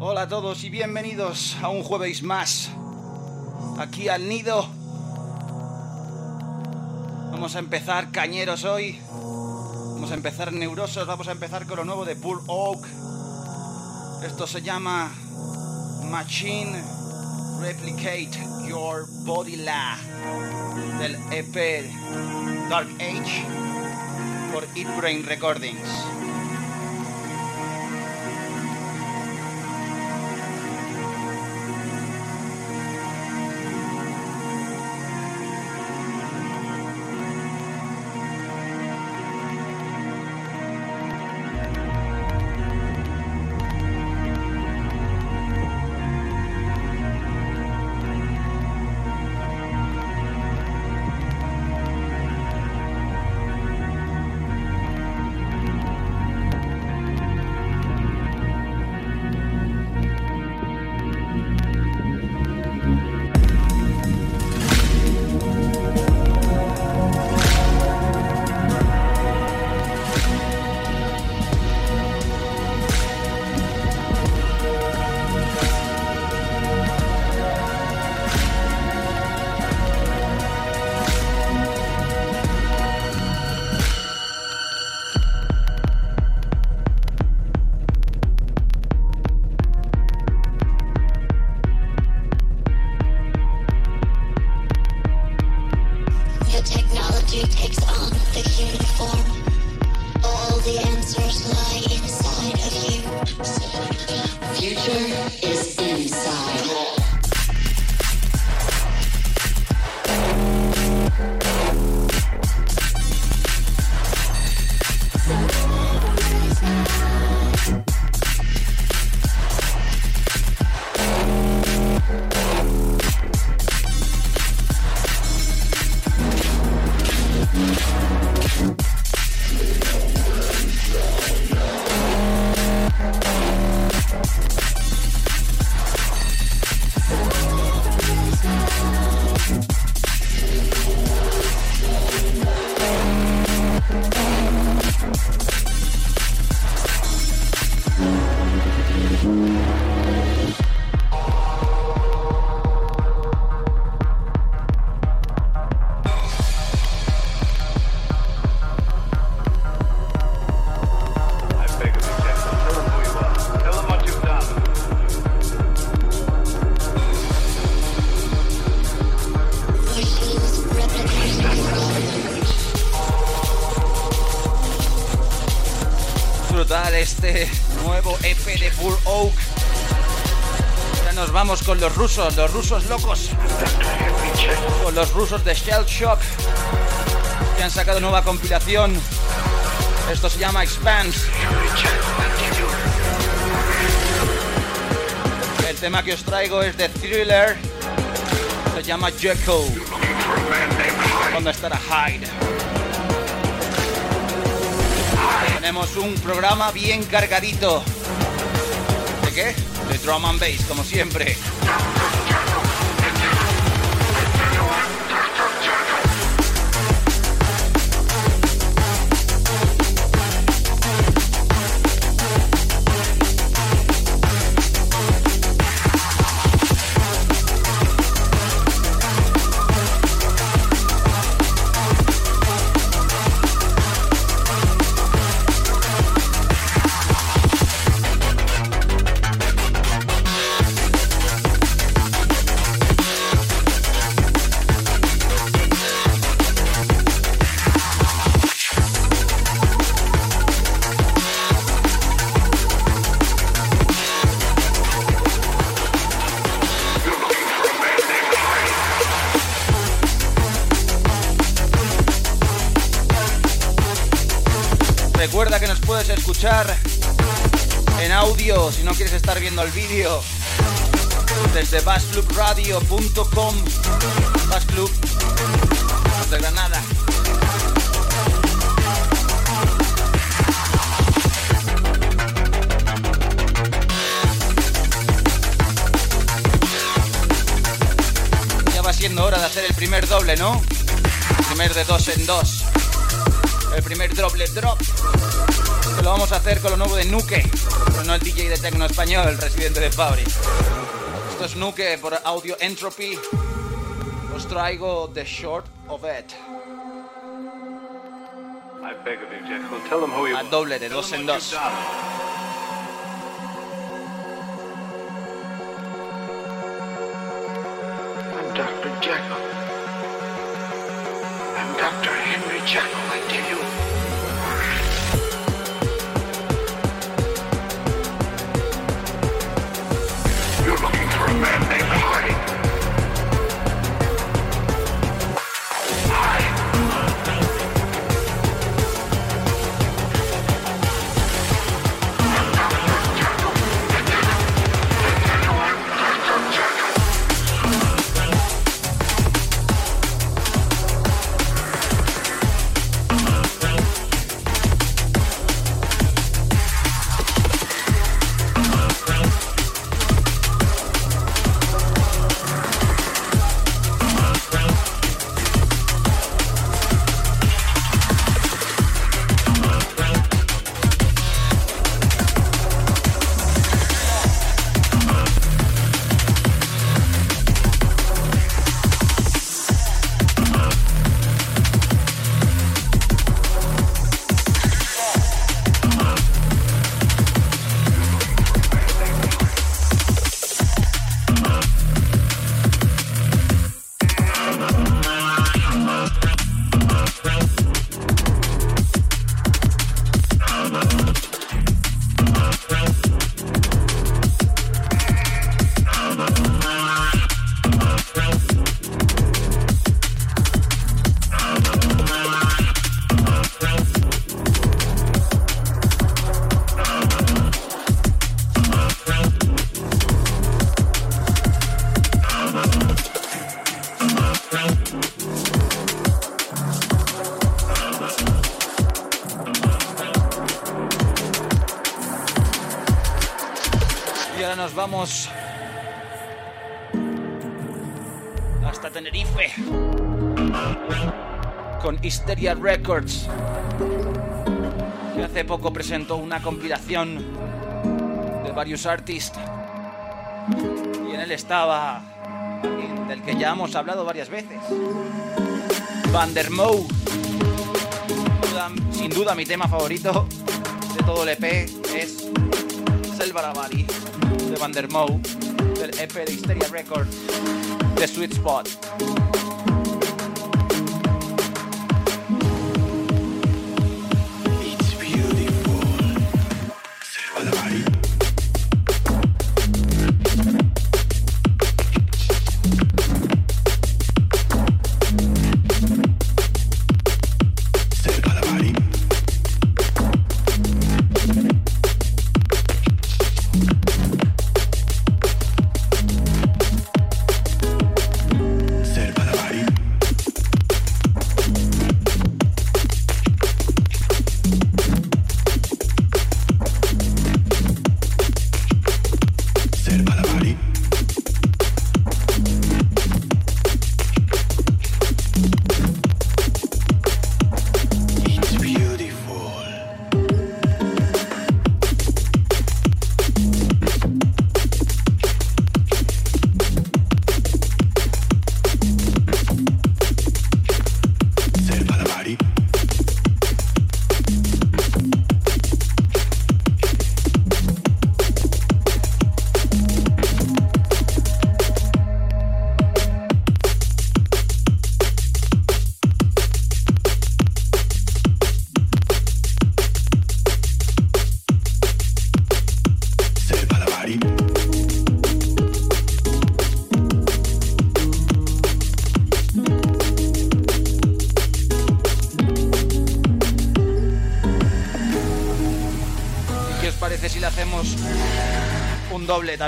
Hola a todos y bienvenidos a un jueves más aquí al nido. Vamos a empezar cañeros hoy. Vamos a empezar neurosos. Vamos a empezar con lo nuevo de Bull Oak. Esto se llama Machine Replicate Your Body La del EP Dark Age por Eat Brain Recordings. Con los rusos, los rusos locos. Con los rusos de Shell Shock. Que han sacado nueva compilación. Esto se llama Expanse. El tema que os traigo es de Thriller. Se llama Jekyll. Donde estará Hyde. Tenemos un programa bien cargadito. ¿De drum and bass, como siempre. En audio si no quieres estar viendo el vídeo desde bassclubradio.com Bassclub de Granada. Ya va siendo hora de hacer el primer doble, ¿no? El primer de dos en dos. El primer doble drop lo vamos a hacer con lo nuevo de Nuke. pero no el DJ de techno español, el residente de Fabri. Esto es Nuke por Audio Entropy. Os traigo The Short of It. A doble de dos en dos. Dr. Jekyll. I'm Dr. Henry Jekyll, I tell you. Hysteria Records, que hace poco presentó una compilación de varios artistas. Y en él estaba del que ya hemos hablado varias veces, Van der Moe. Sin duda mi tema favorito de todo el EP es Selva Bari de Van der Moe del EP de Hysteria Records de Sweet Spot.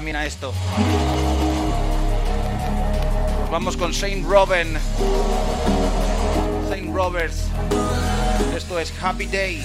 Esto? Vamos con Saint Robin. Saint Roberts. Esto es Happy Day.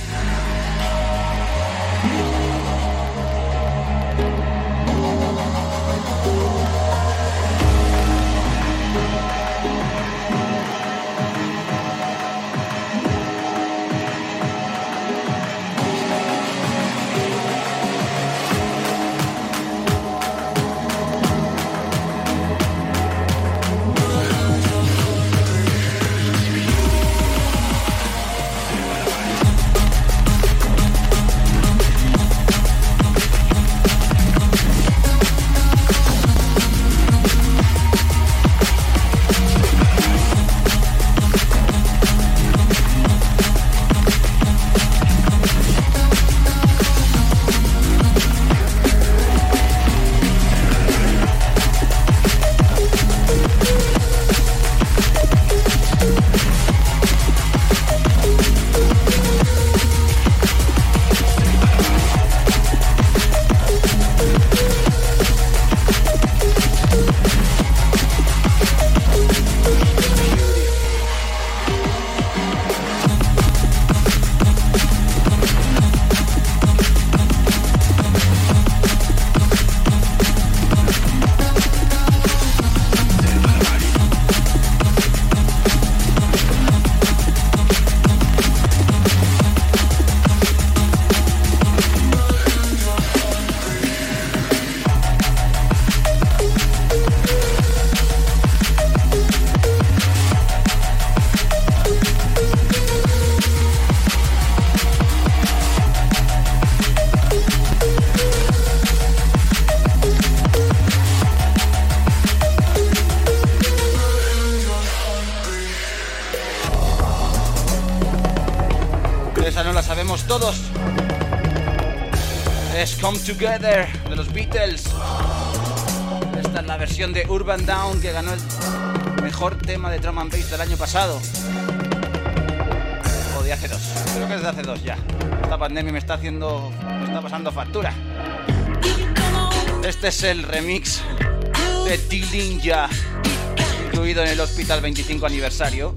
Together de los Beatles. Esta es la versión de Urban Down que ganó el mejor tema de drum and bass del año pasado. O de hace dos. Creo que es de hace dos ya. Esta pandemia me está haciendo. me está pasando factura. Este es el remix de Dillinja, incluido en el Hospital 25 aniversario.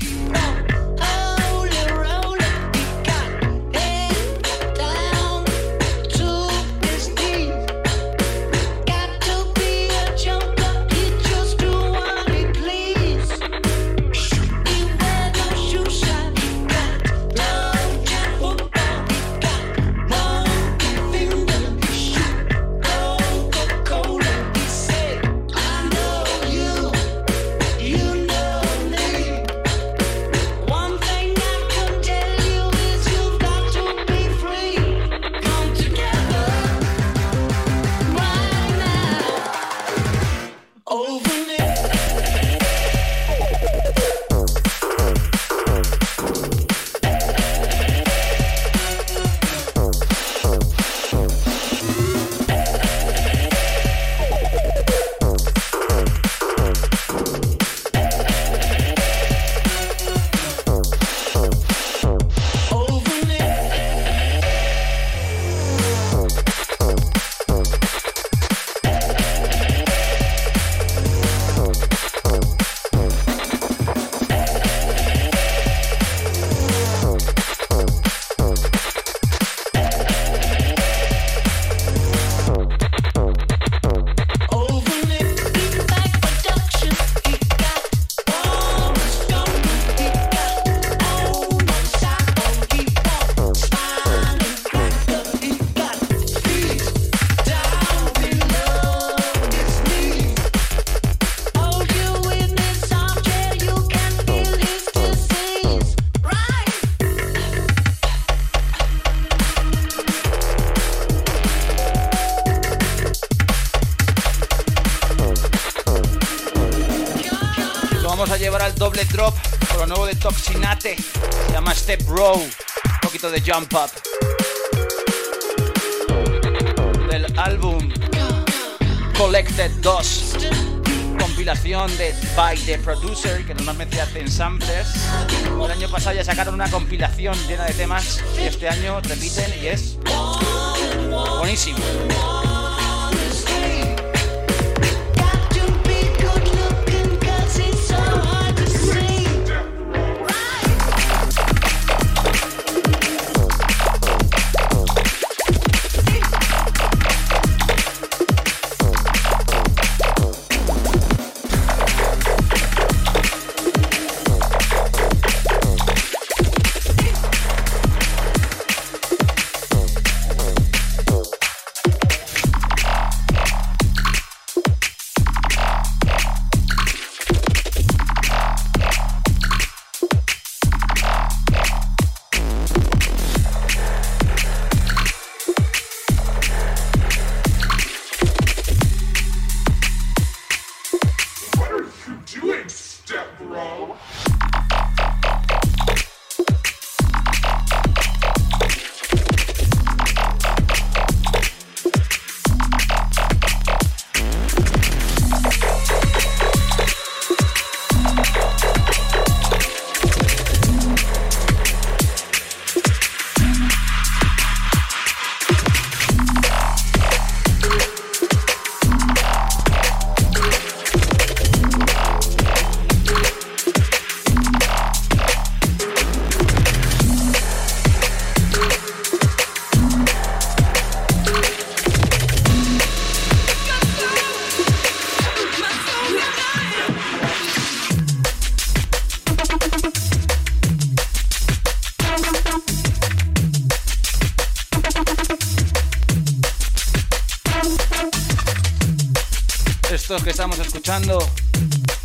Se llama Step Row, un poquito de Jump Up. Del álbum Collected 2, compilación de By the Producer, que normalmente hacen samplers. El año pasado ya sacaron una compilación llena de temas y este año repiten y es buenísimo.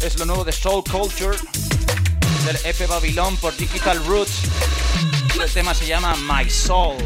Es lo nuevo de Soul Culture del EP Babylon por Digital Roots. El tema se llama My Soul.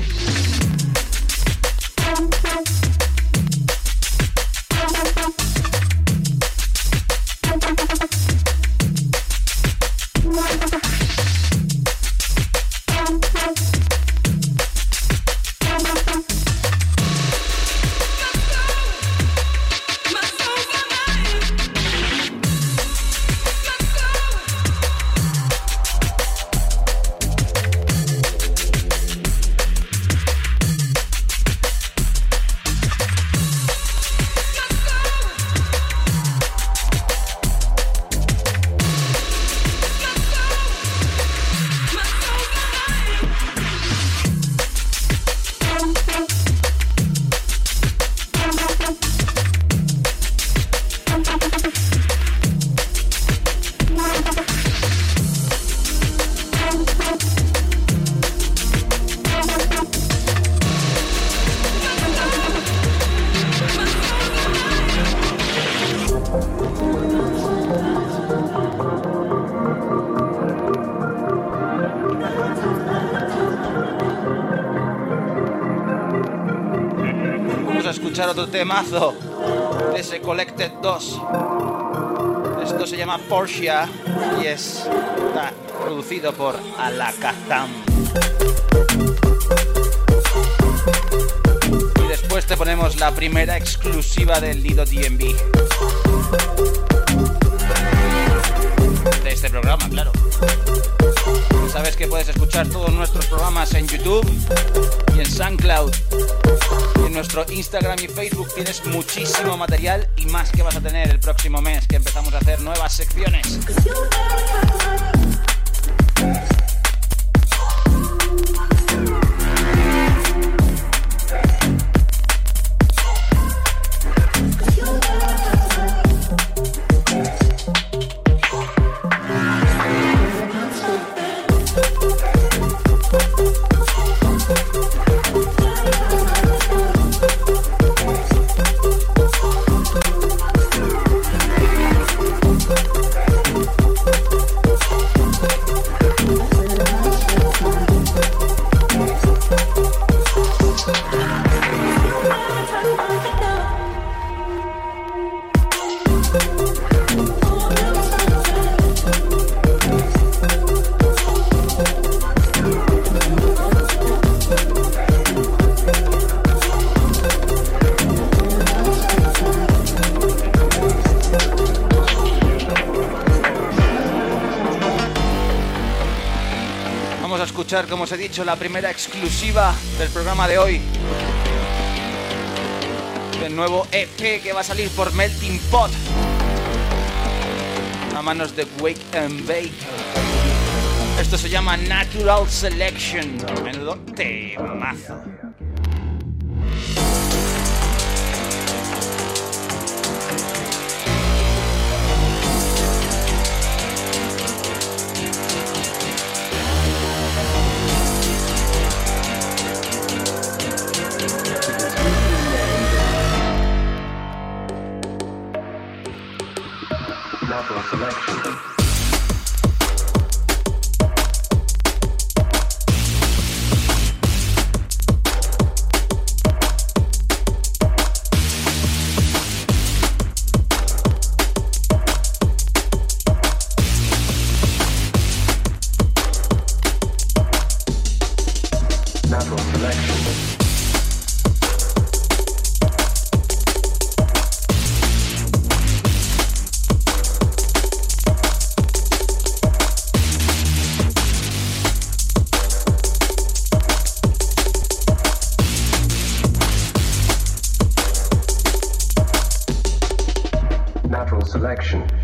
Temazo de ese Collected 2. Esto se llama Porsche y es, producido por Alakazam. Y después te ponemos la primera exclusiva del Lido DMV. De este programa, claro. Sabes que puedes escuchar todos nuestros programas en YouTube y en SoundCloud. En nuestro Instagram y Facebook tienes muchísimo material y más que vas a tener el próximo mes que empezamos a hacer nuevas secciones. La primera exclusiva del programa de hoy. El nuevo EP que va a salir por Melting Pot. A manos de Wake and Bake. Esto se llama Natural Selection. Menudo temazo. action.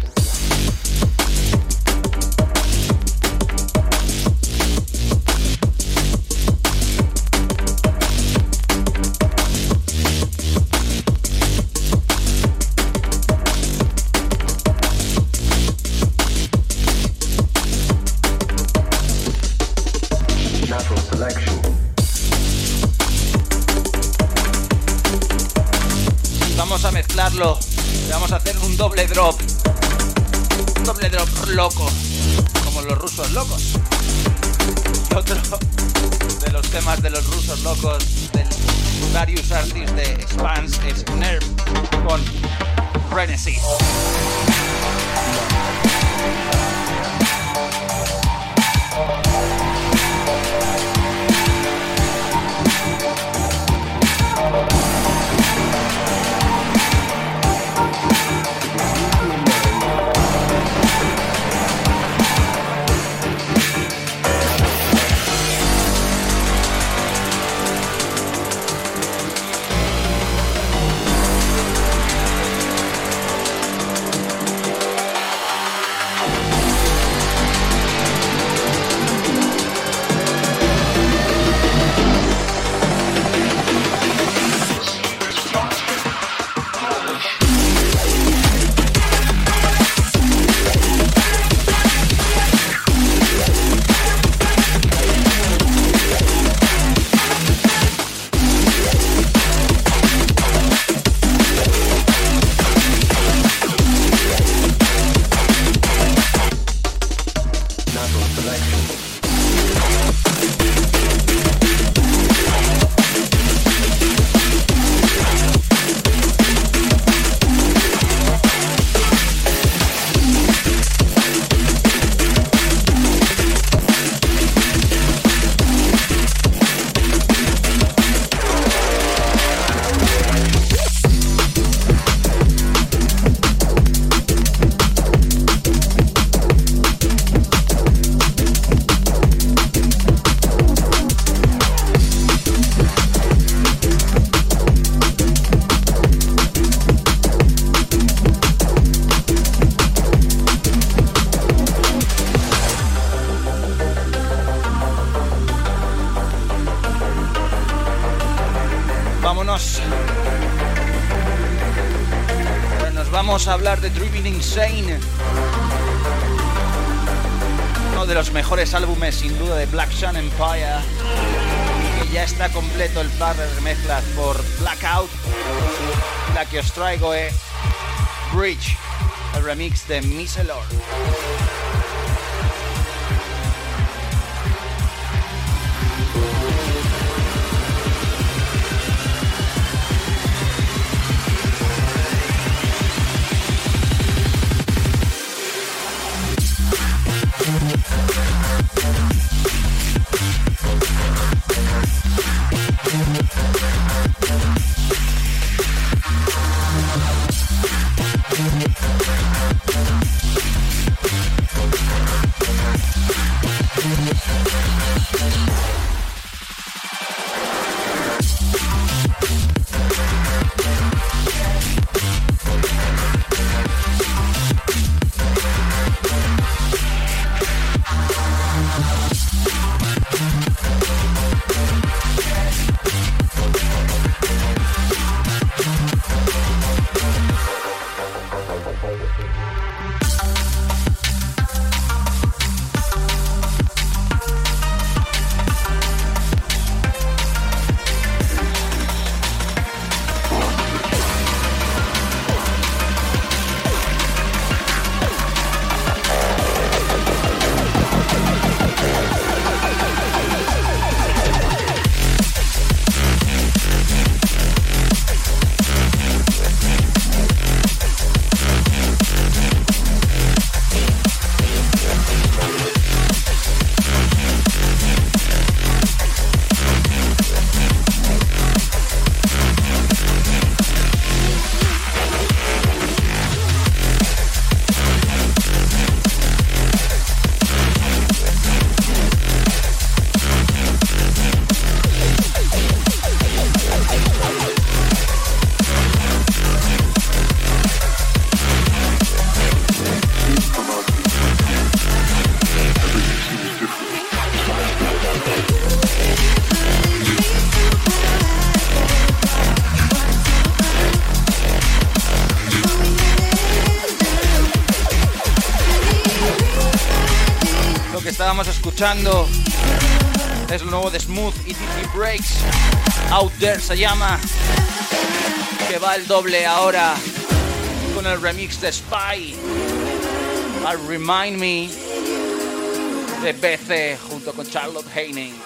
Es lo nuevo de Smooth y Breaks. Out There se llama. Que va el doble ahora con el remix de Spy. Al Remind Me de BC junto con Charlotte Heining.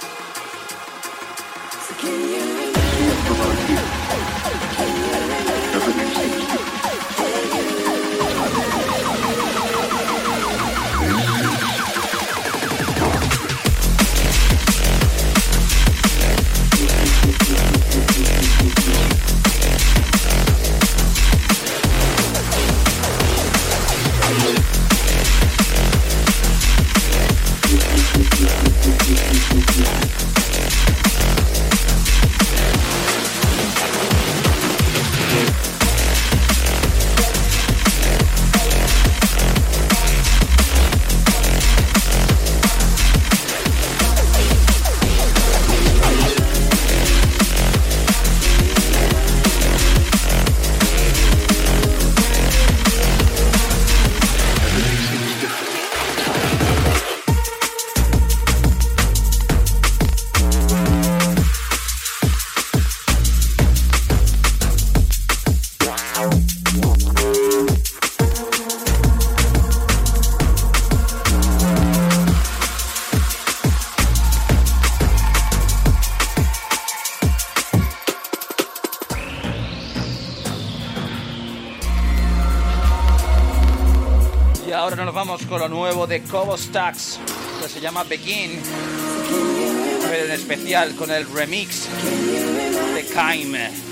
Nuevo de Cobo Stacks, que se llama Begin, pero en especial con el remix de Kaime.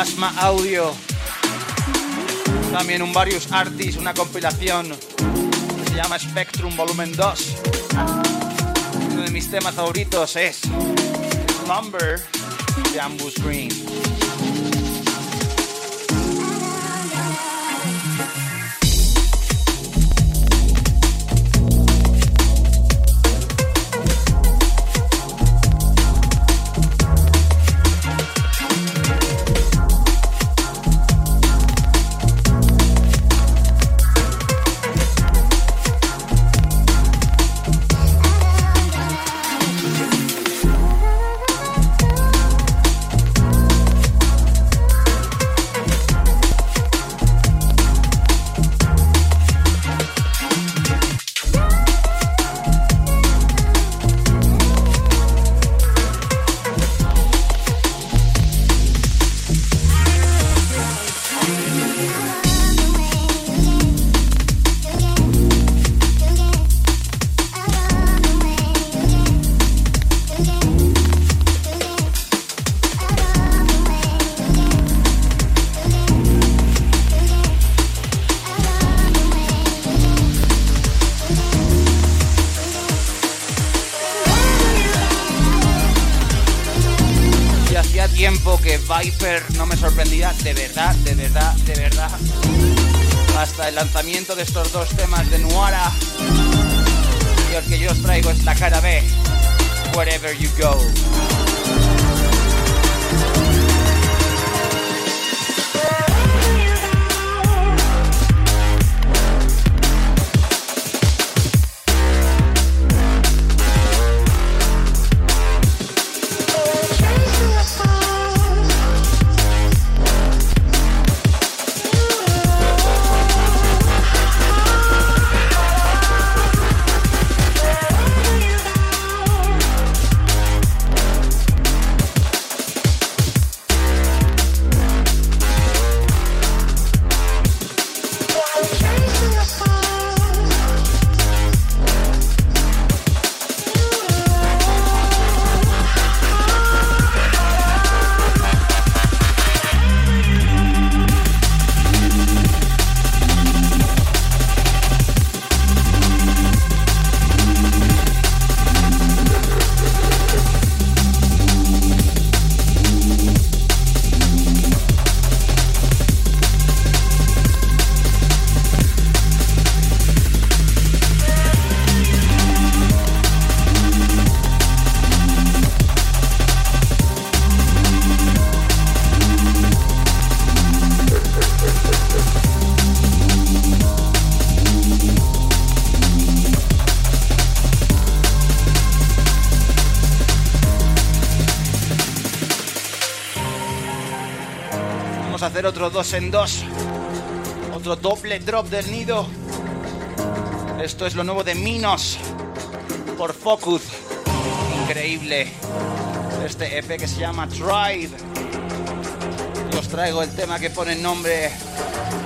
Plasma Audio. También un Various Artists, una compilación que se llama Spectrum Volumen 2. Uno de mis temas favoritos es Slumber de Ambus Green. No me sorprendía, de verdad, de verdad, de verdad. Hasta el lanzamiento de estos dos temas de Nuara. Y el que yo os traigo es la cara B, Wherever You Go. Otro dos en dos. Otro doble drop del nido. Esto es lo nuevo de Minos por Focus. Increíble. Este EP que se llama Tribe. Os traigo el tema que pone nombre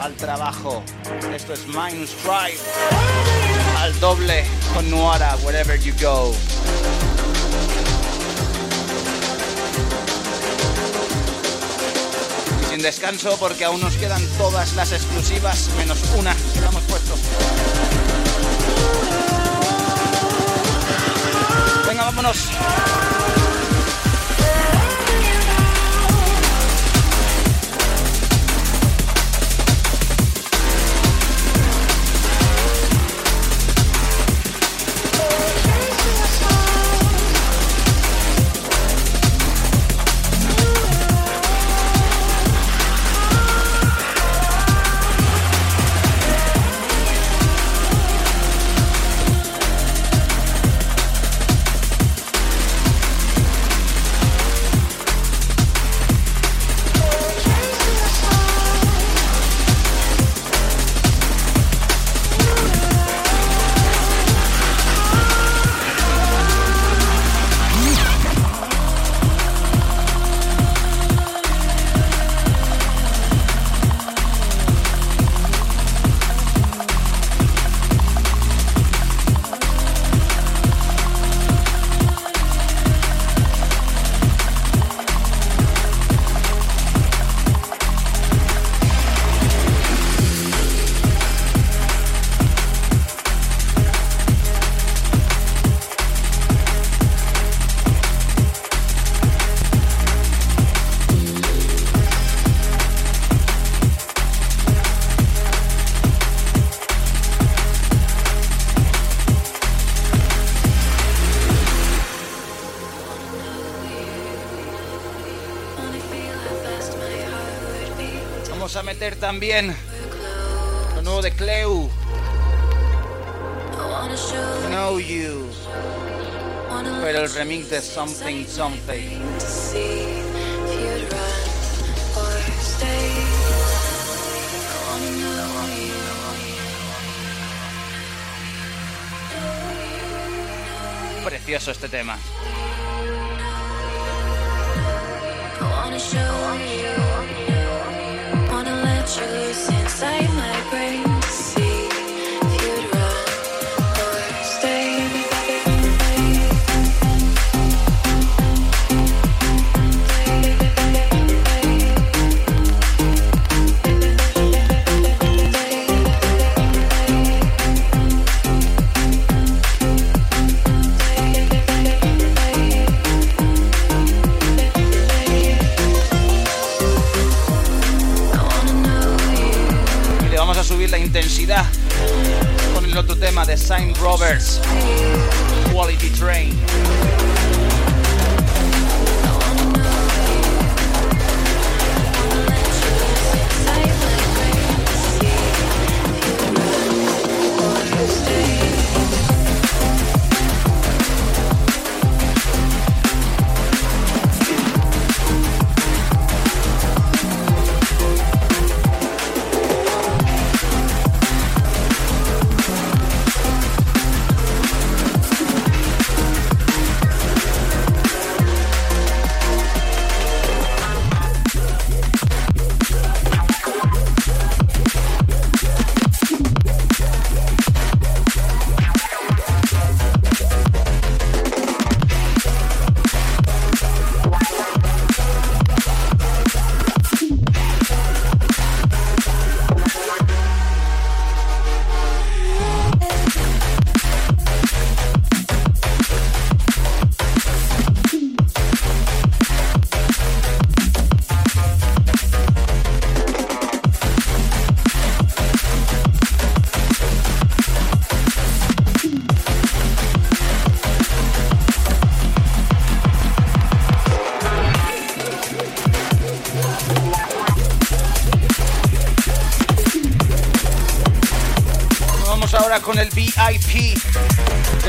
al trabajo. Esto es Minus Tribe. Al doble con Nuara, wherever you go. Descanso porque aún nos quedan todas las exclusivas, menos una que le hemos puesto. Venga, vámonos. También lo nuevo de Cleo. Know You. Pero el remix de Something Something. Precioso este tema.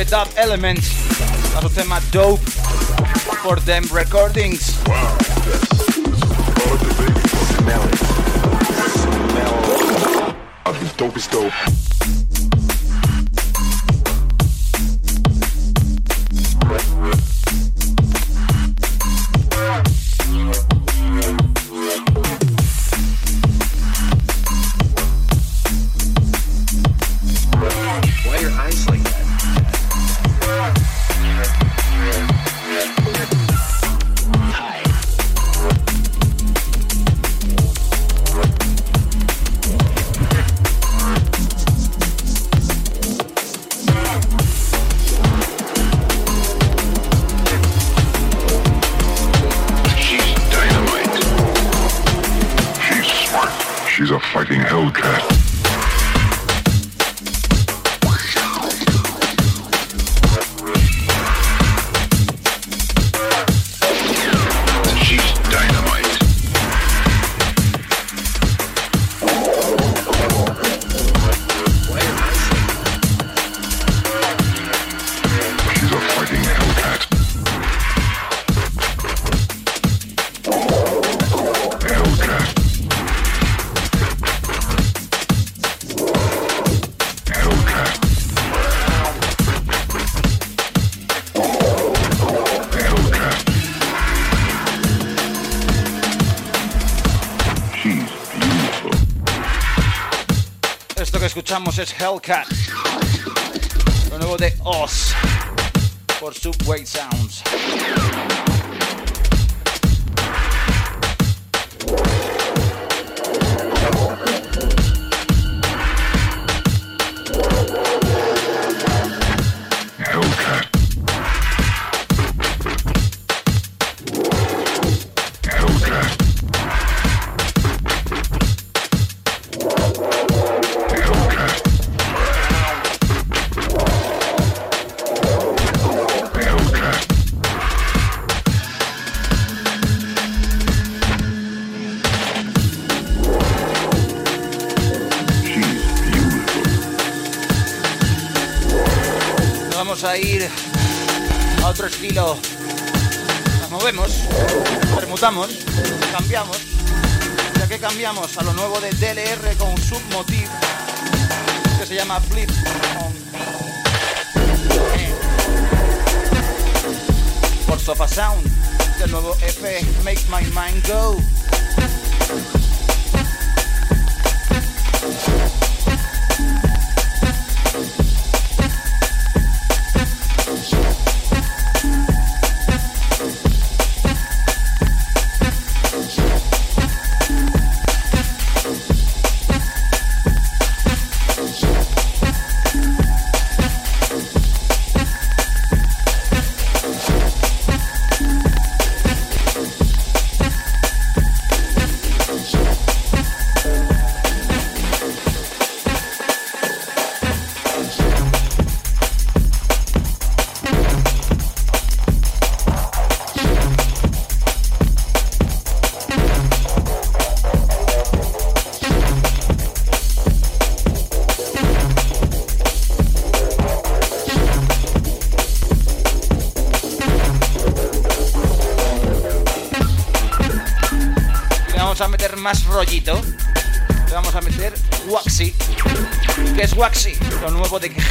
De Dub Elements a su tema Dope for Them Recordings. Wow, yes. Smell it. Smell of the dopest dope. Es Hellcat. Lo nuevo de Oz por Subway Sounds. A lo nuevo de DLR con Submotive, que se llama Flip Por Sofa Sound, del nuevo EP Make My Mind Go. De que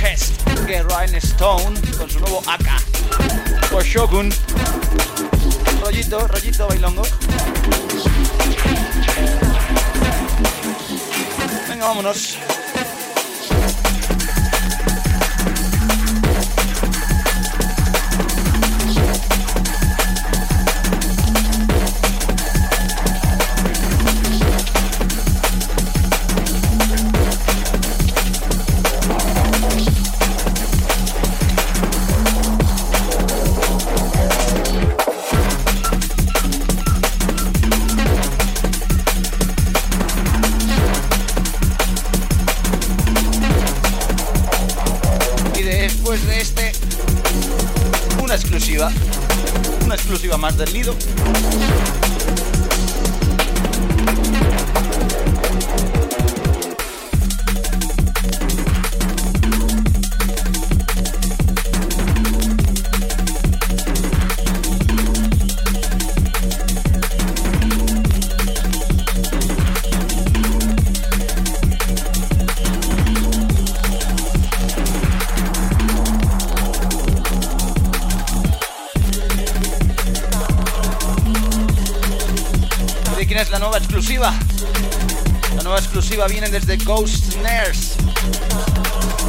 Ghost Snares.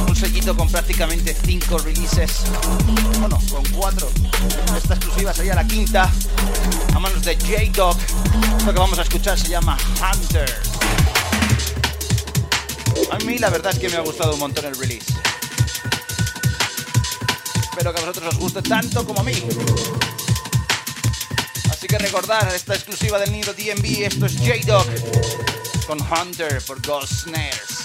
Un sellito con prácticamente 5 releases. Bueno, con 4. Esta exclusiva sería la quinta. A manos de J-Dog. Lo que vamos a escuchar se llama Hunter. A mí la verdad es que me ha gustado un montón el release. Espero que a vosotros os guste tanto como a mí. Así que recordar esta exclusiva del nido DMV, esto es J-Dog con Hunter por Ghost Snares.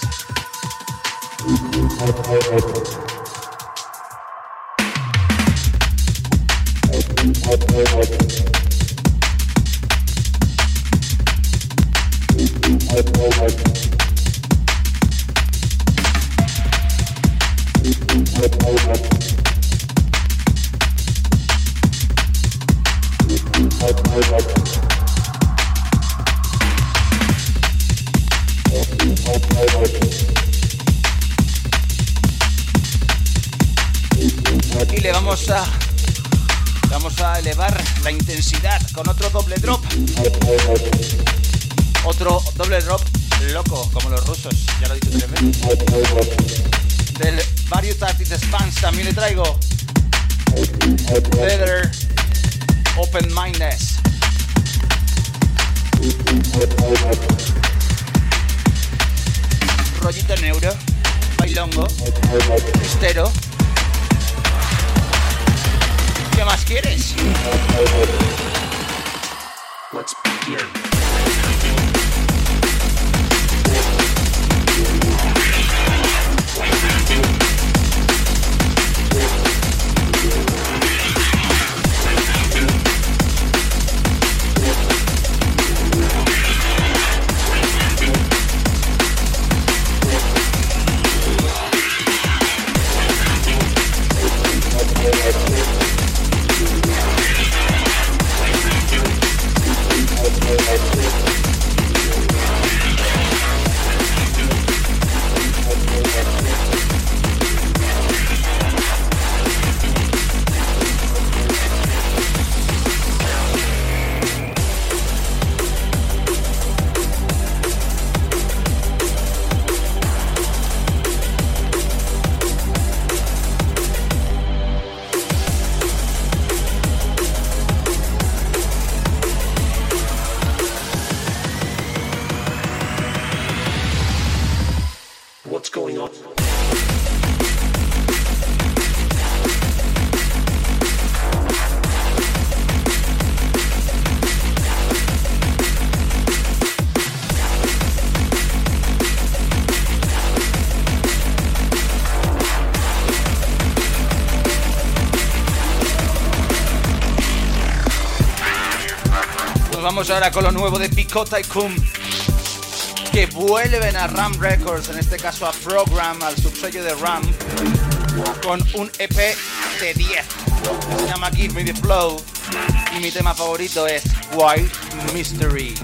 Rollito neuro, bailongo, estero. ¿Qué más quieres? Let's Nos ahora con lo nuevo de Picota y Cum, que vuelven a Ram Records, en este caso a Program, al subsello de Ram, con un EP de 10. Se llama Give Me the Flow y mi tema favorito es White Mystery.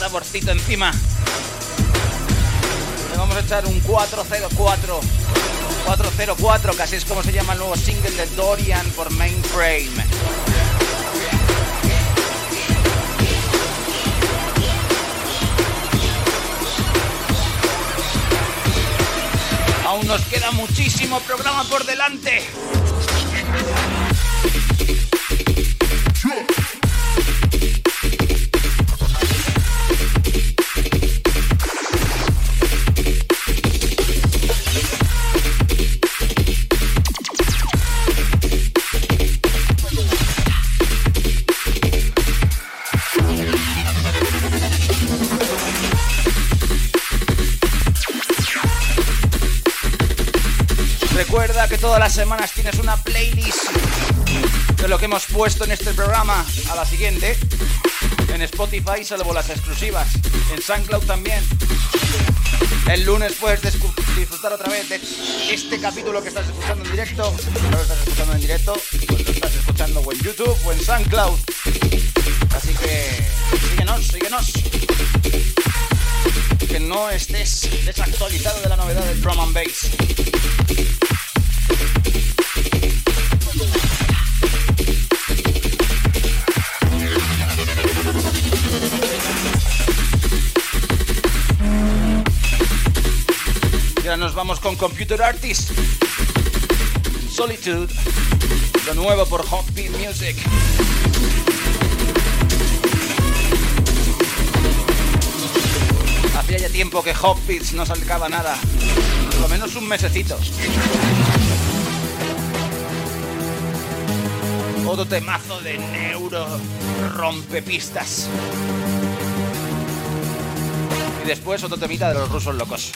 Saborcito encima. Le vamos a echar un 404. 404, casi es como se llama el nuevo single de Dorian por Mainframe. Aún nos queda muchísimo programa por delante. Que hemos puesto en este programa a la siguiente. En Spotify, salvo las exclusivas. En SoundCloud también. El lunes puedes disfrutar otra vez de este capítulo que estás escuchando en directo. No lo estás escuchando en directo, pues lo estás escuchando o en YouTube o en SoundCloud. Así que síguenos, síguenos. Que no estés desactualizado de la novedad del drum and bass. Vamos con Computer Artist. Solitude, lo nuevo por Beat Music. Hacía ya tiempo que Beats no salgaba nada, por lo menos un mesecito. Otro temazo de neuro rompepistas. Y después otro temita de los rusos locos.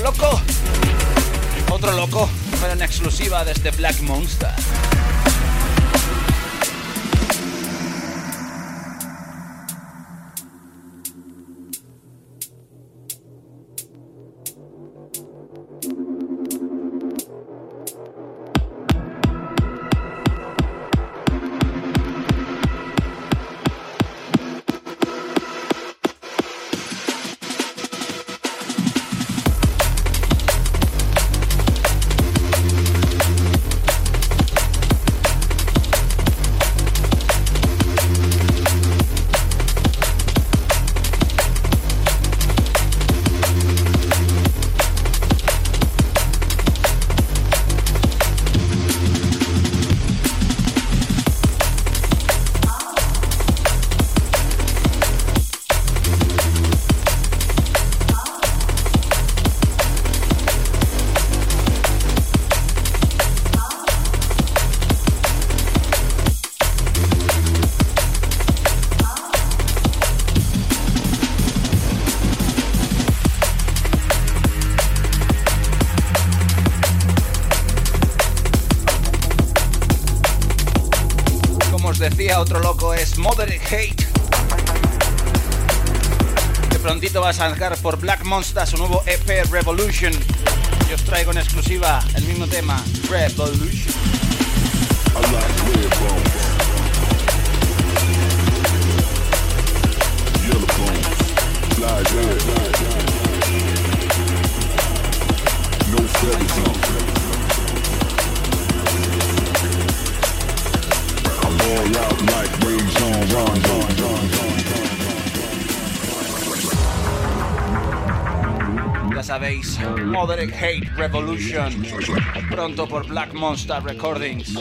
loco. Otro loco. Fue una exclusiva desde Black Monster. Otro loco es Mother Hate. Que prontito va a sacar por Black Monster su nuevo EP Revolution. Y os traigo en exclusiva el mismo tema, Revolution. Database, Moderate Hate Revolution, pronto por Black Monster Recordings.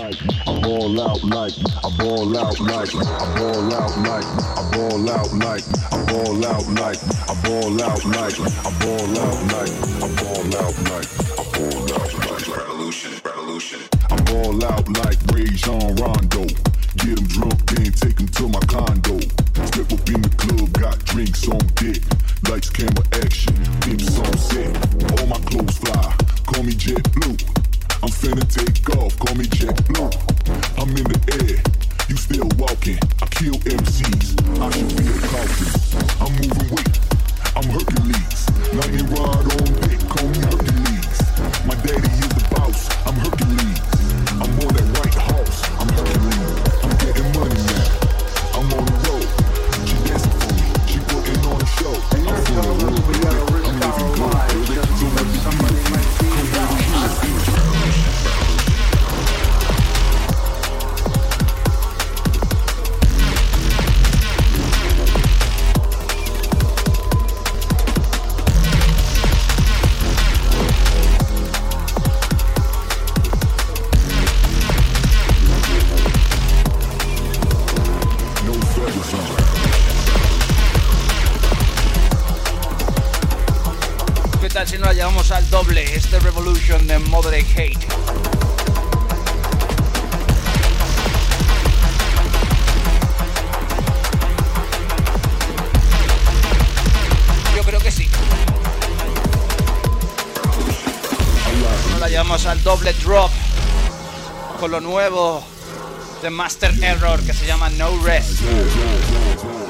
Master Error que se llama No Rest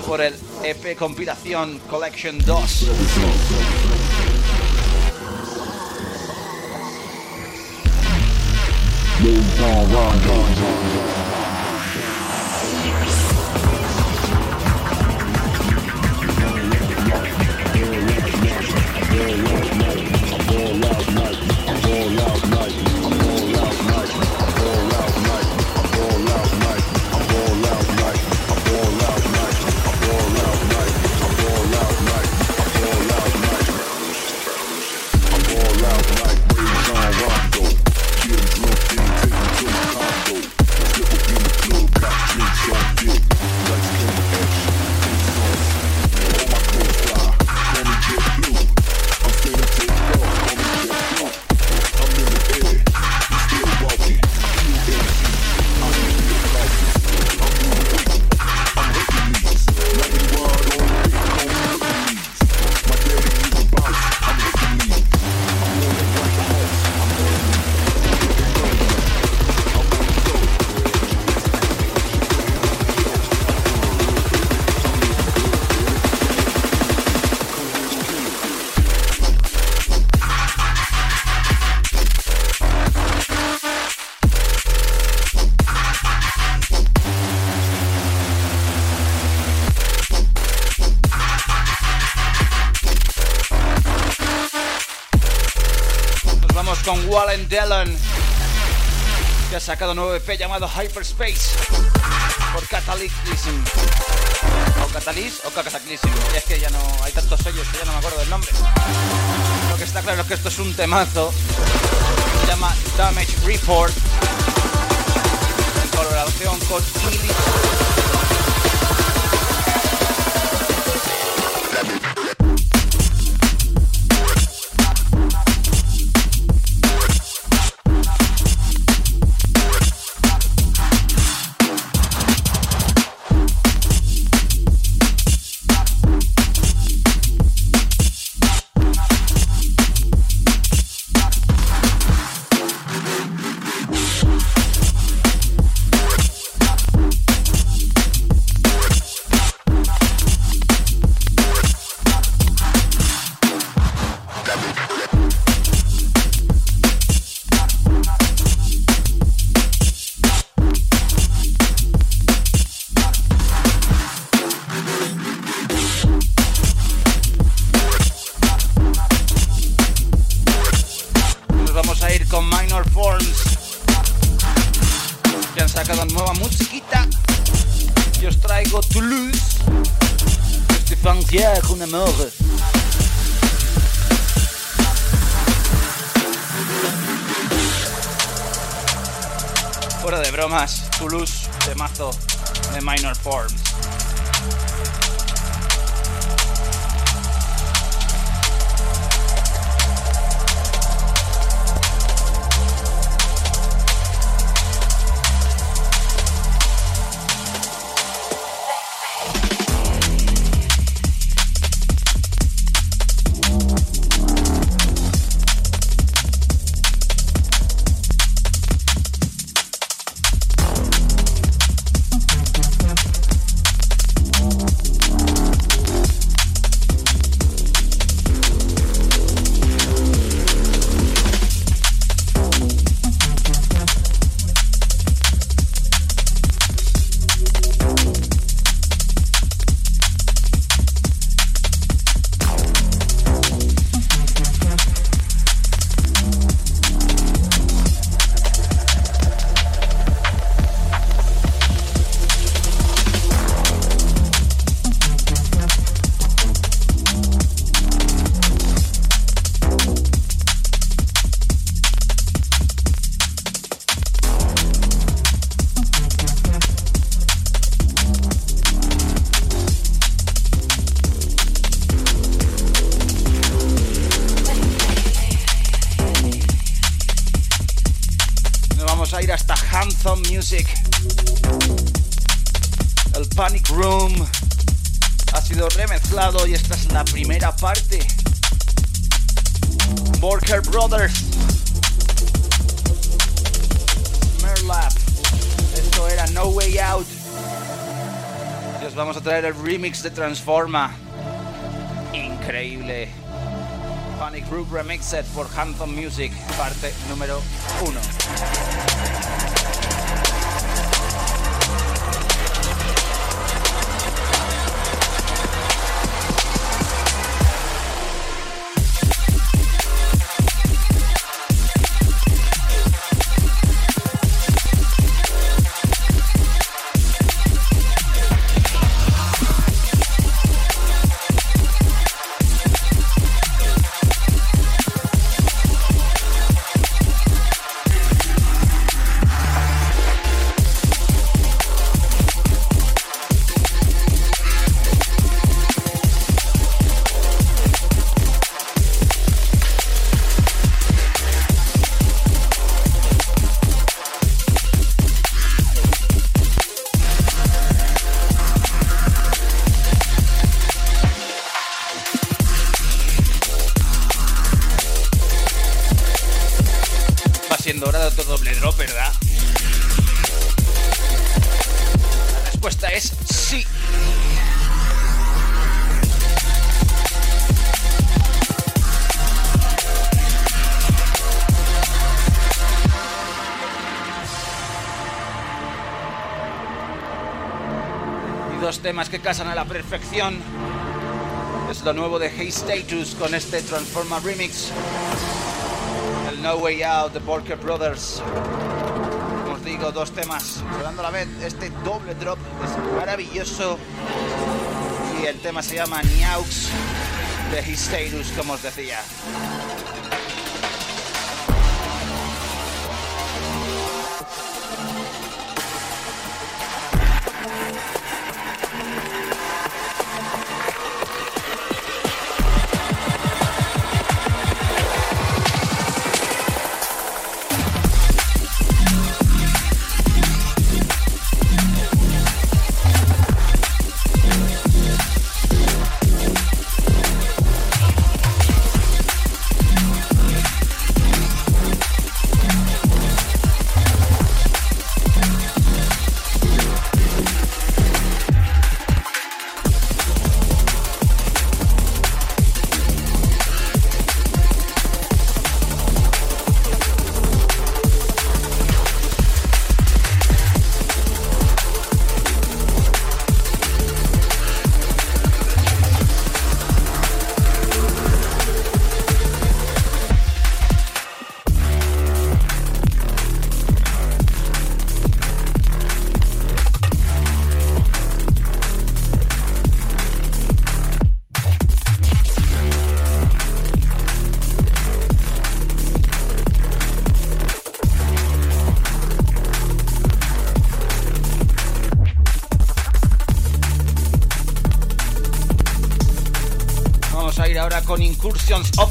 por el EP compilación Collection 2. Con Wallen Dillon, que ha sacado un nuevo EP llamado Hyperspace por Cataclysm. O Catalyst o Cataclysm. Y es que ya no hay tantos sellos que ya no me acuerdo del nombre. Lo que está claro es que esto es un temazo. Se llama Damage Report. En colaboración con Illich. Remix de Transforma. Increíble. Panic Group Remixed por Handsome Music, parte número 1. Casan a la perfección. Es lo nuevo de Hey Status con este Transforma Remix. El No Way Out de Volker Brothers. Como os digo, dos temas sonando a la vez. Este doble drop es maravilloso. Y el tema se llama Niaux de Hysterus, como os decía. productions of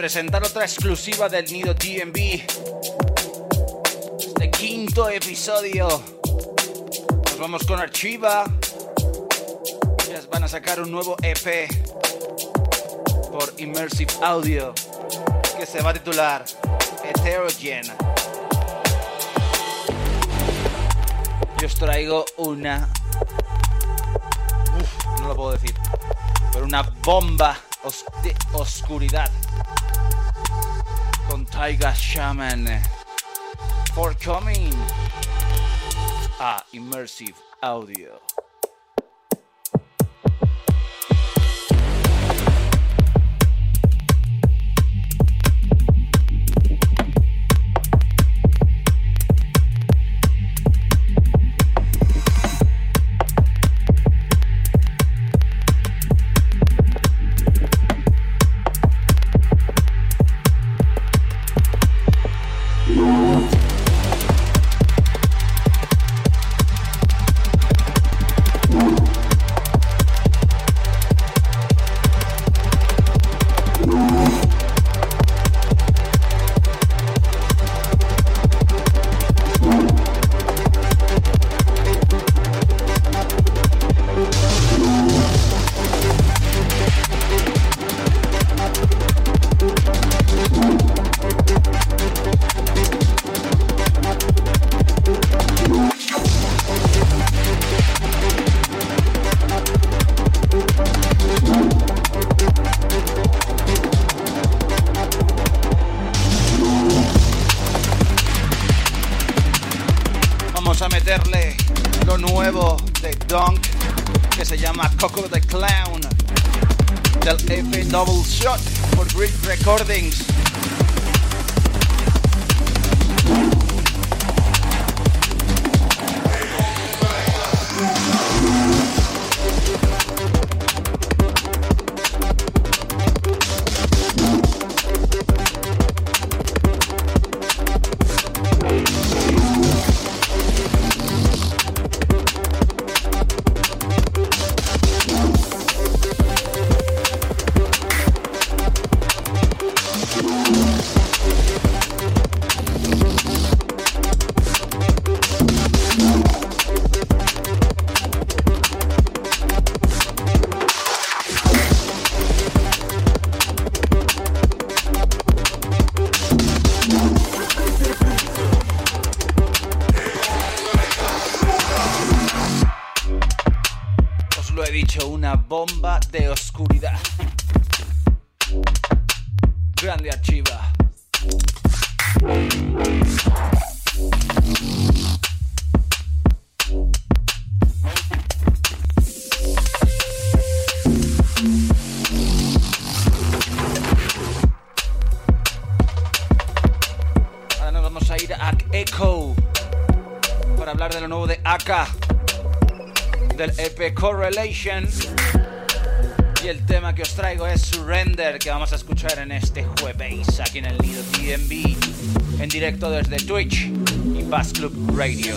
presentar otra exclusiva del Nido TMB. Este quinto episodio. Nos vamos con Archiva. Ellas van a sacar un nuevo EP por Immersive Audio que se va a titular Heterogen. Yo os traigo una. Uf, no lo puedo decir. Pero una bomba de oscuridad. Taiga Shaman. For coming a Immersive Audio. EP Correlation. Y el tema que os traigo es Surrender, que vamos a escuchar en este jueves aquí en el Nido TMB, en directo desde Twitch y Bass Club Radio.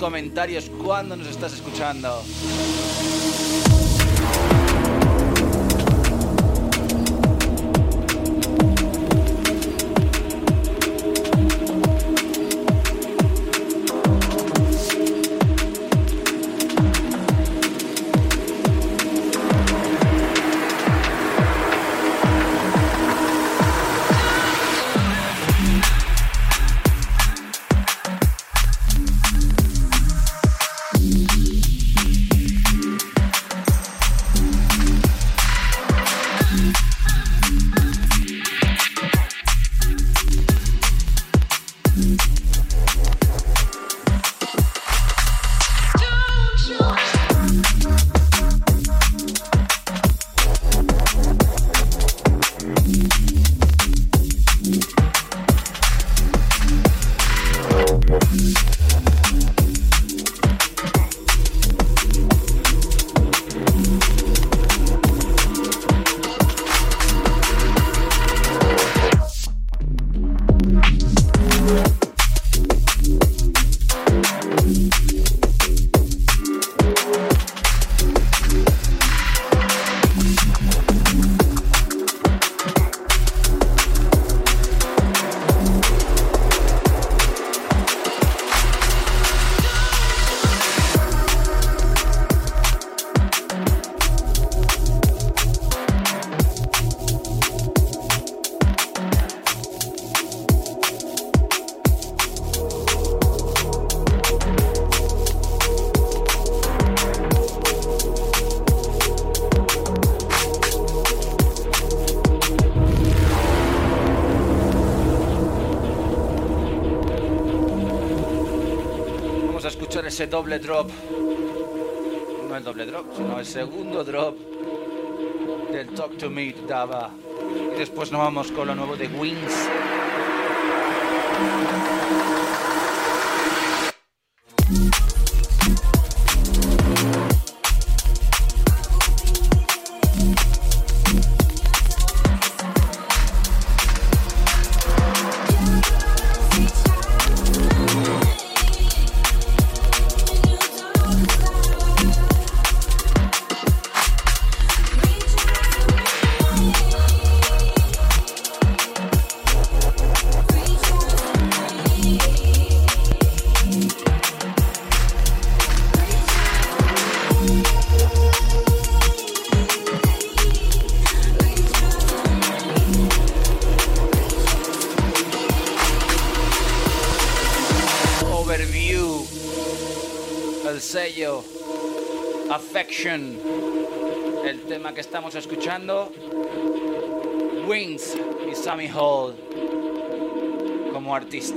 comentarios cuando nos estás escuchando. doble drop. No el doble drop, sino el segundo drop del Talk to Me Dava. Y después nos vamos con lo nuevo de Wings.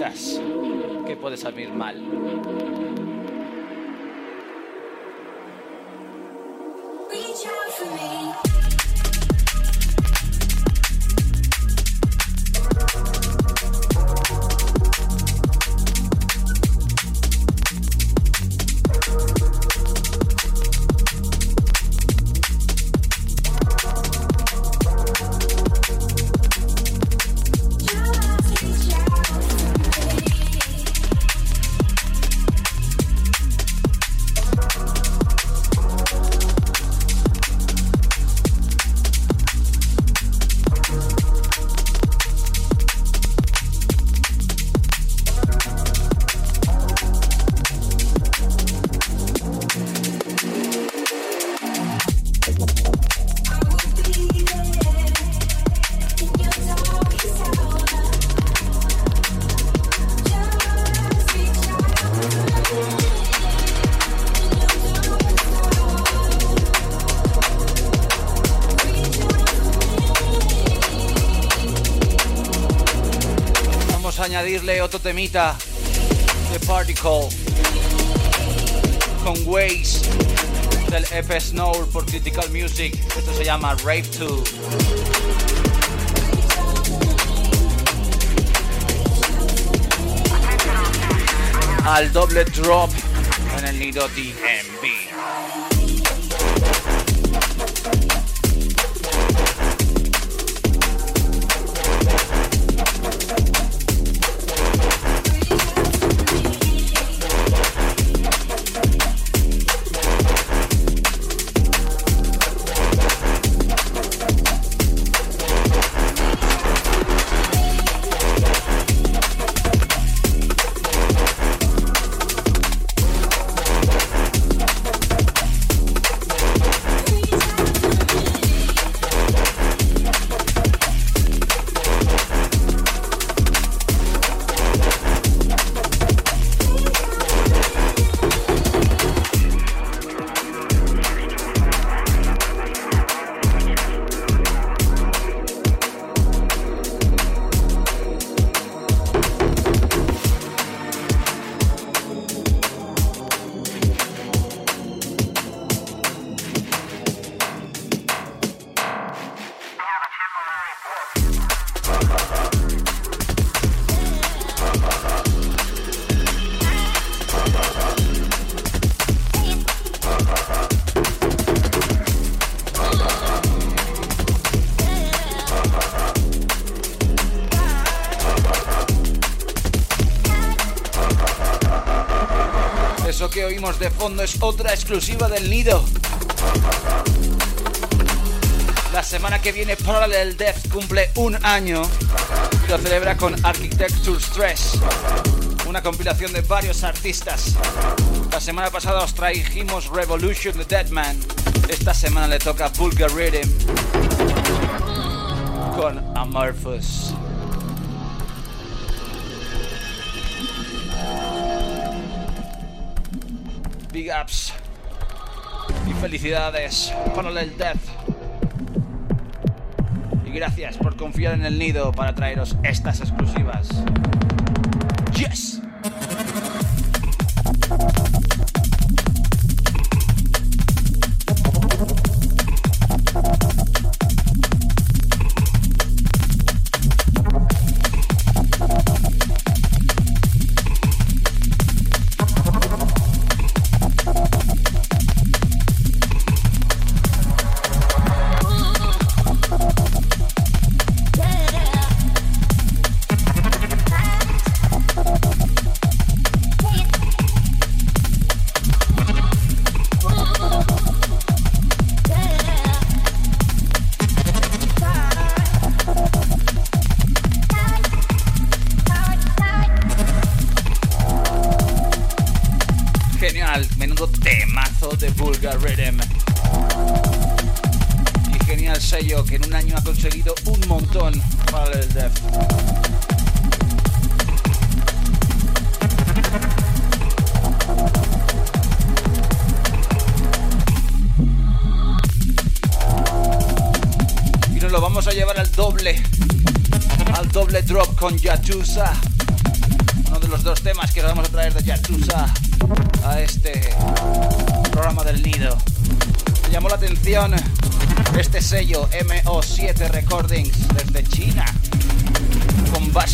Como temita de Particle con Waze del EP Snow por Critical Music. Esto se llama Rave 2. Al doble drop en el nido es otra exclusiva del nido. La semana que viene Parallel Death cumple un año lo celebra con Architecture Stress, una compilación de varios artistas. La semana pasada os trajimos Revolution the Deadman. Esta semana le toca Vulgar Rhythm con Amorphous. Felicidades Parallel Death. Y gracias por confiar en el nido para traeros estas exclusivas. Yes.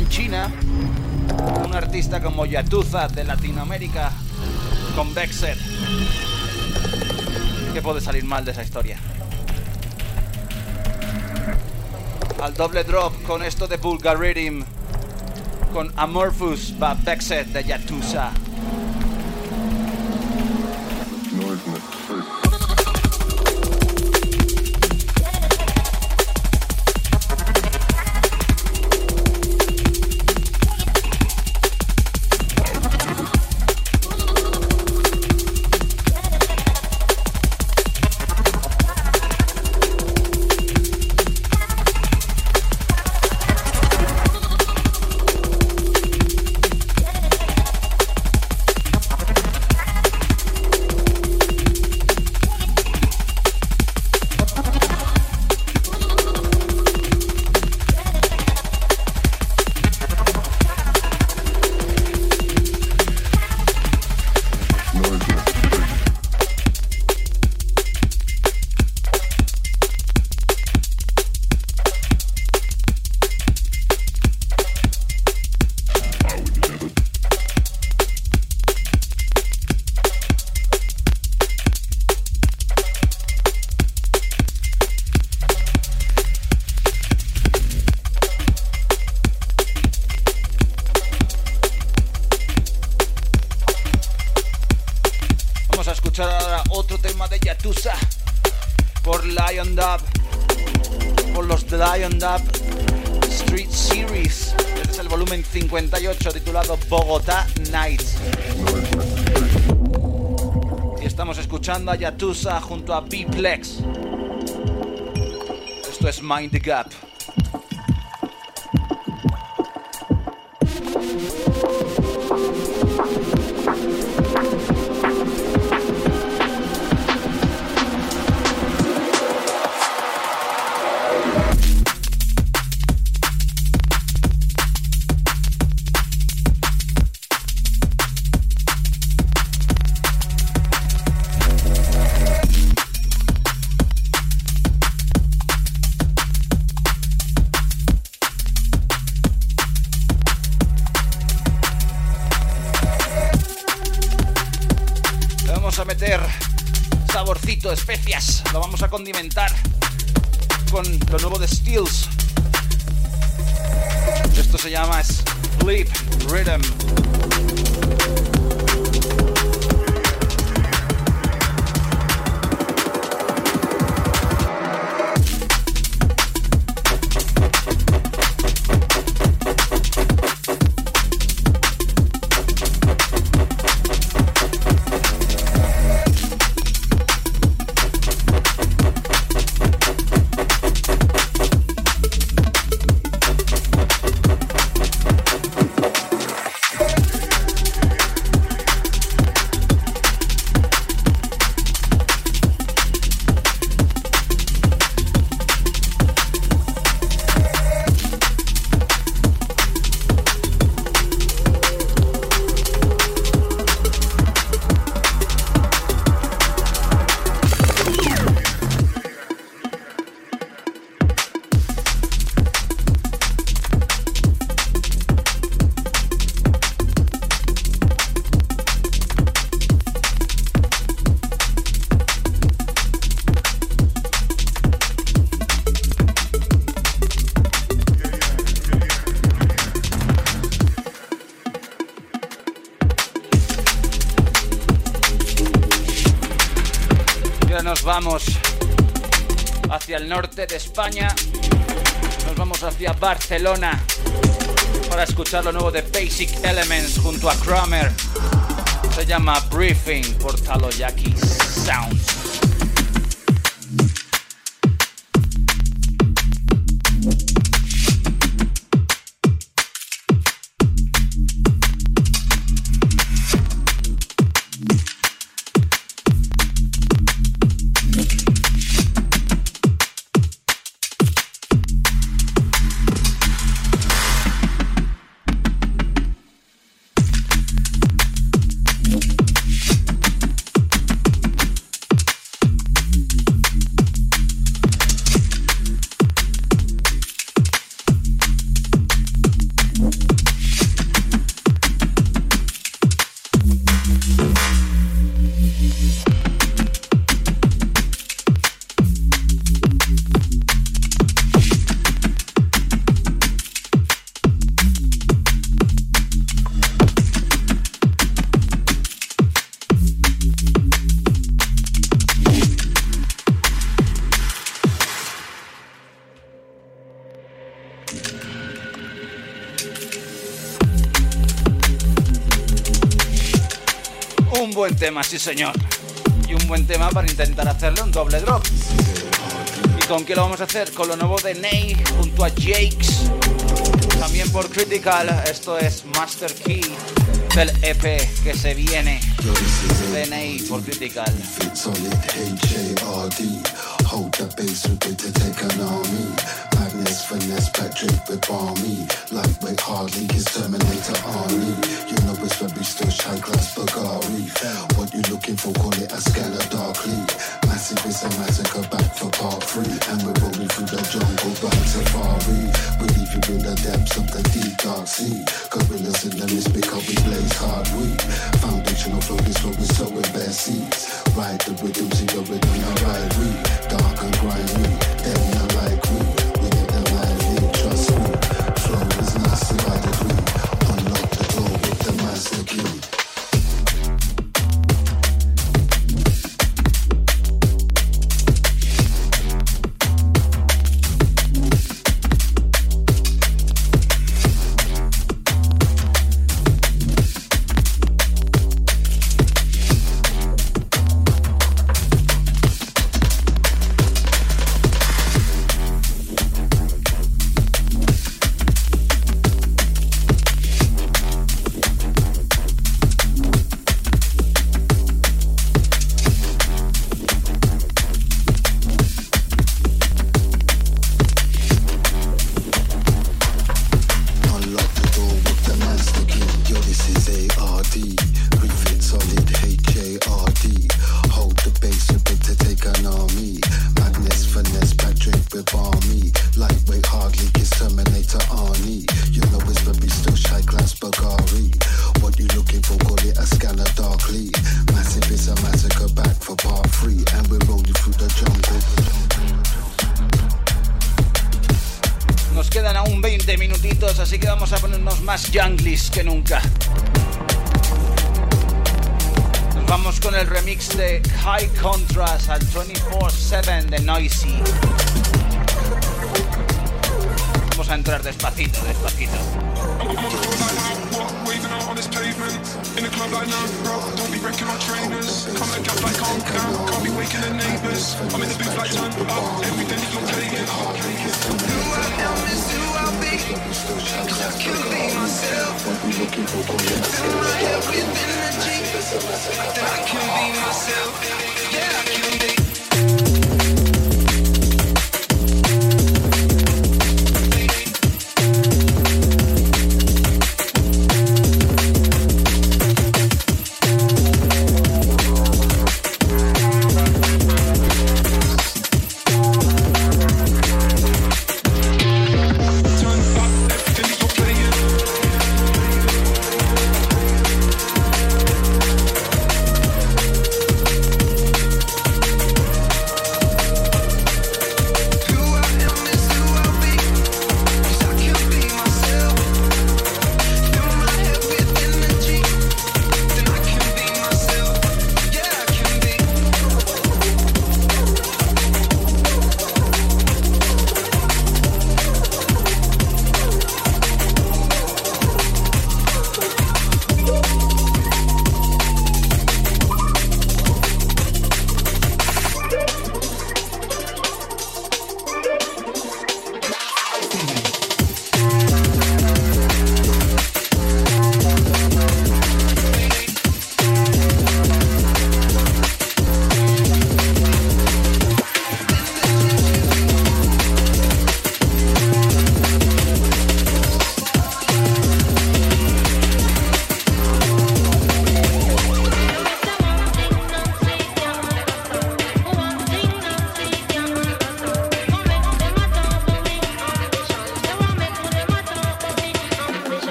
En China, un artista como Yatuza de Latinoamérica con Vexer. ¿Qué puede salir mal de esa historia? Al doble drop con esto de Bulgaritim. Con Amorphous va Vexer de Yatusa. Escuchando a Yatusa junto a B-Plex. Esto es Mind the Gap. Norte de España. Nos vamos hacia Barcelona para escuchar lo nuevo de Basic Elements junto a Kramer. Se llama Briefing por Taloyaki Sounds. Tema, sí señor. Y un buen tema para intentar hacerle un doble drop. ¿Y con qué lo vamos a hacer? Con lo nuevo de Ney junto a Jakes. También por Critical. Esto es Master Key del EP que se viene de Ney por Critical. Magnus, finesse, Patrick with balmy Lightweight, hardly kiss Terminator Army You know it's very still high class Bulgari What you looking for, call it a scanner darkly. Massive is a massacre back for part three. And we're rolling through the jungle back safari We leave you in the depths of the deep dark sea. Gorillas in the mist because we blaze hard we. Foundational flow is what we sow in bare seeds. Ride the rhythm, see the rhythm, now ride we. Dark and grimy, them not like we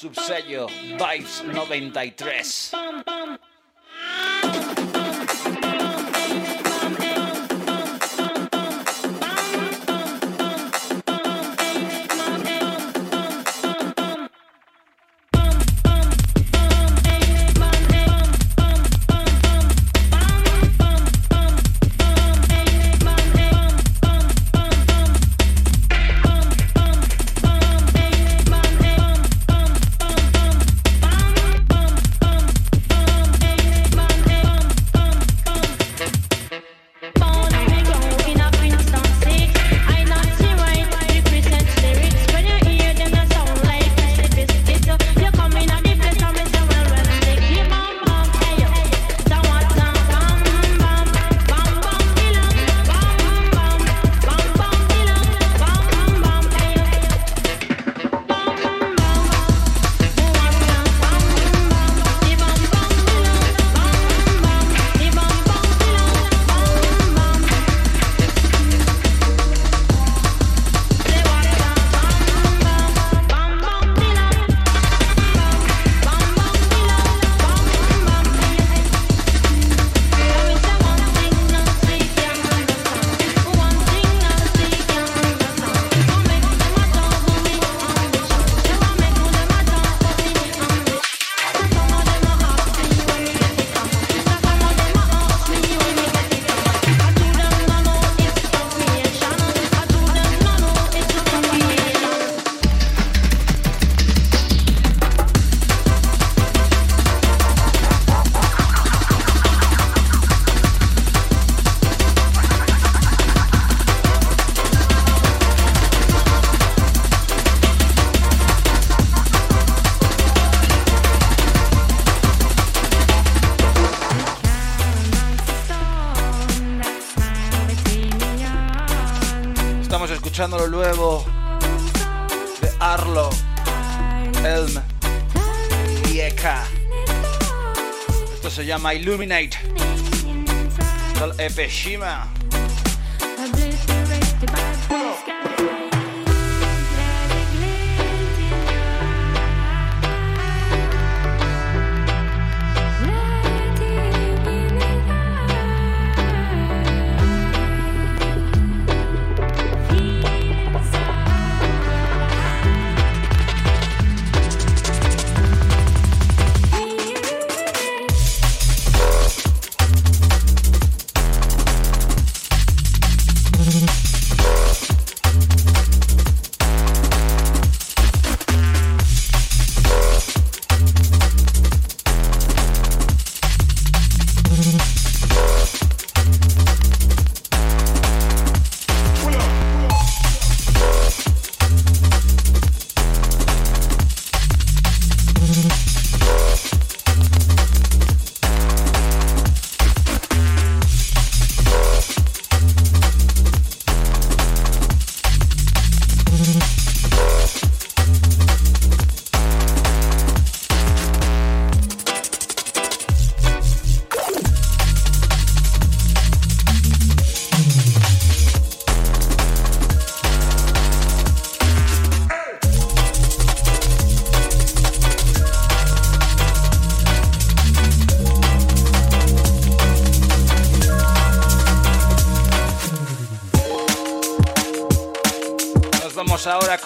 Subsello Vibes 93. My Illuminate del EP Shima.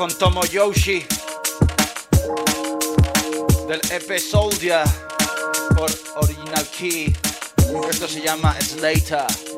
con Tomo Yoshi del EP Soldier por Original Key. Esto se llama Slater.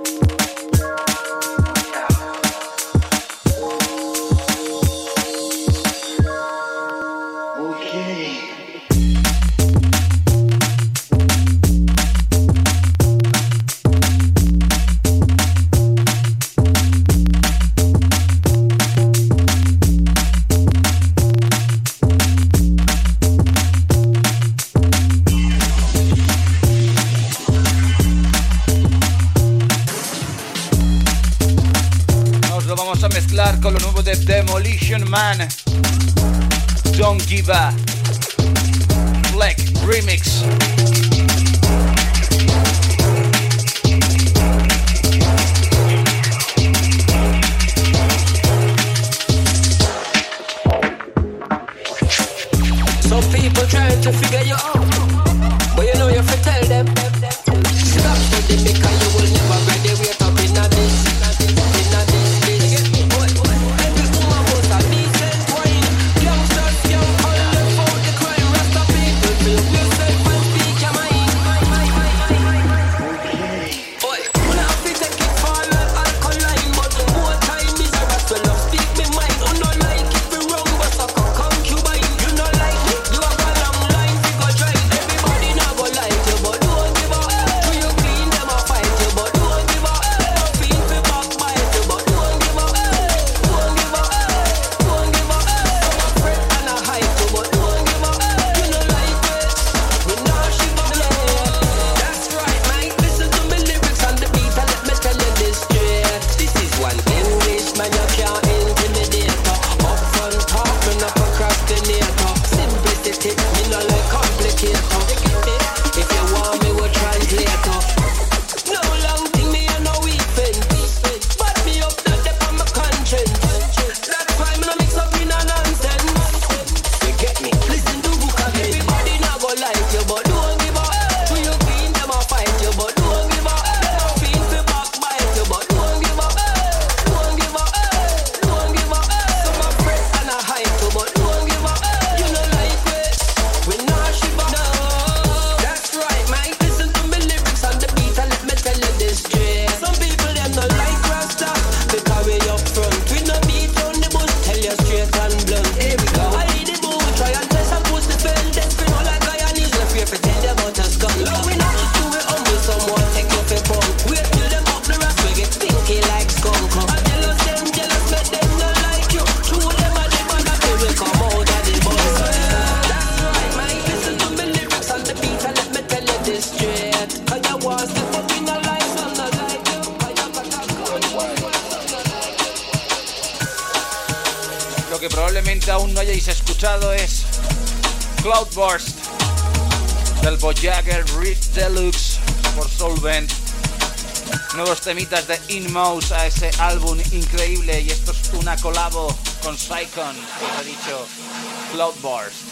Viva! Voyager Rift Deluxe por Solvent. Nuevos temitas de Inmouse a ese álbum increíble y esto es una colabo con Psychon, como he dicho, Cloudburst.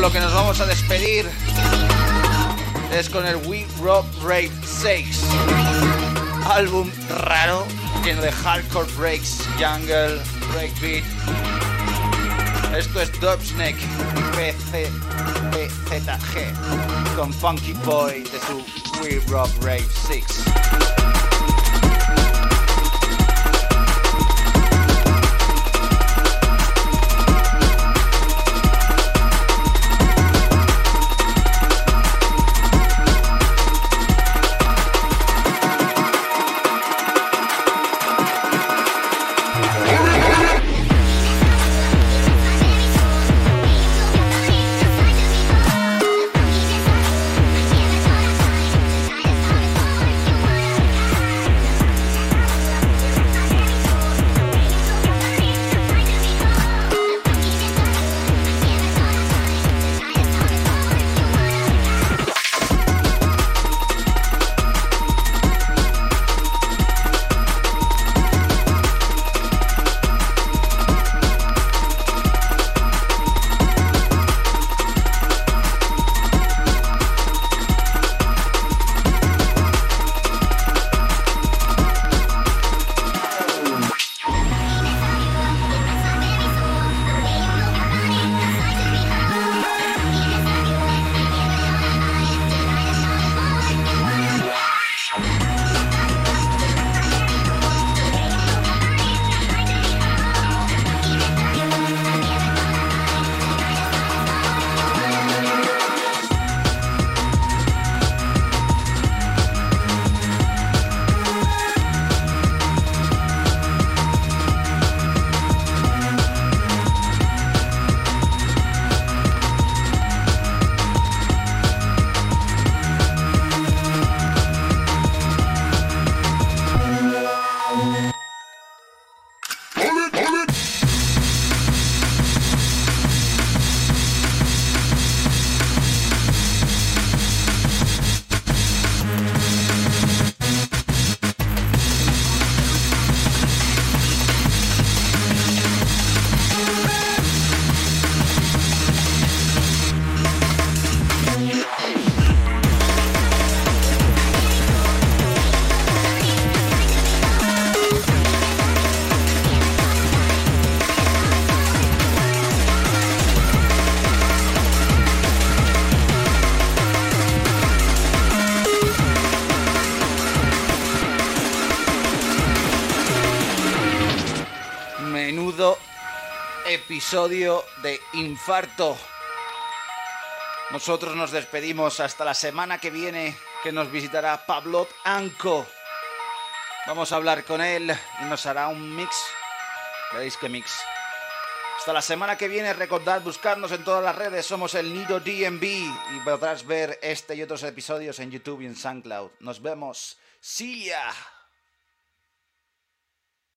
Lo que nos vamos a despedir es con el We Rock Rave 6. Álbum raro, lleno de hardcore breaks, jungle, breakbeat. Esto es Dubsnake PC, PZG con Funky Boy de su We Rock Rave 6. Episodio de Infarto. Nosotros nos despedimos hasta la semana que viene, que nos visitará Pablo Anco. Vamos a hablar con él y nos hará un mix. Veréis qué mix. Hasta la semana que viene, recordad buscarnos en todas las redes, somos el Nido DMV y podrás ver este y otros episodios en YouTube y en SoundCloud. Nos vemos. See ya.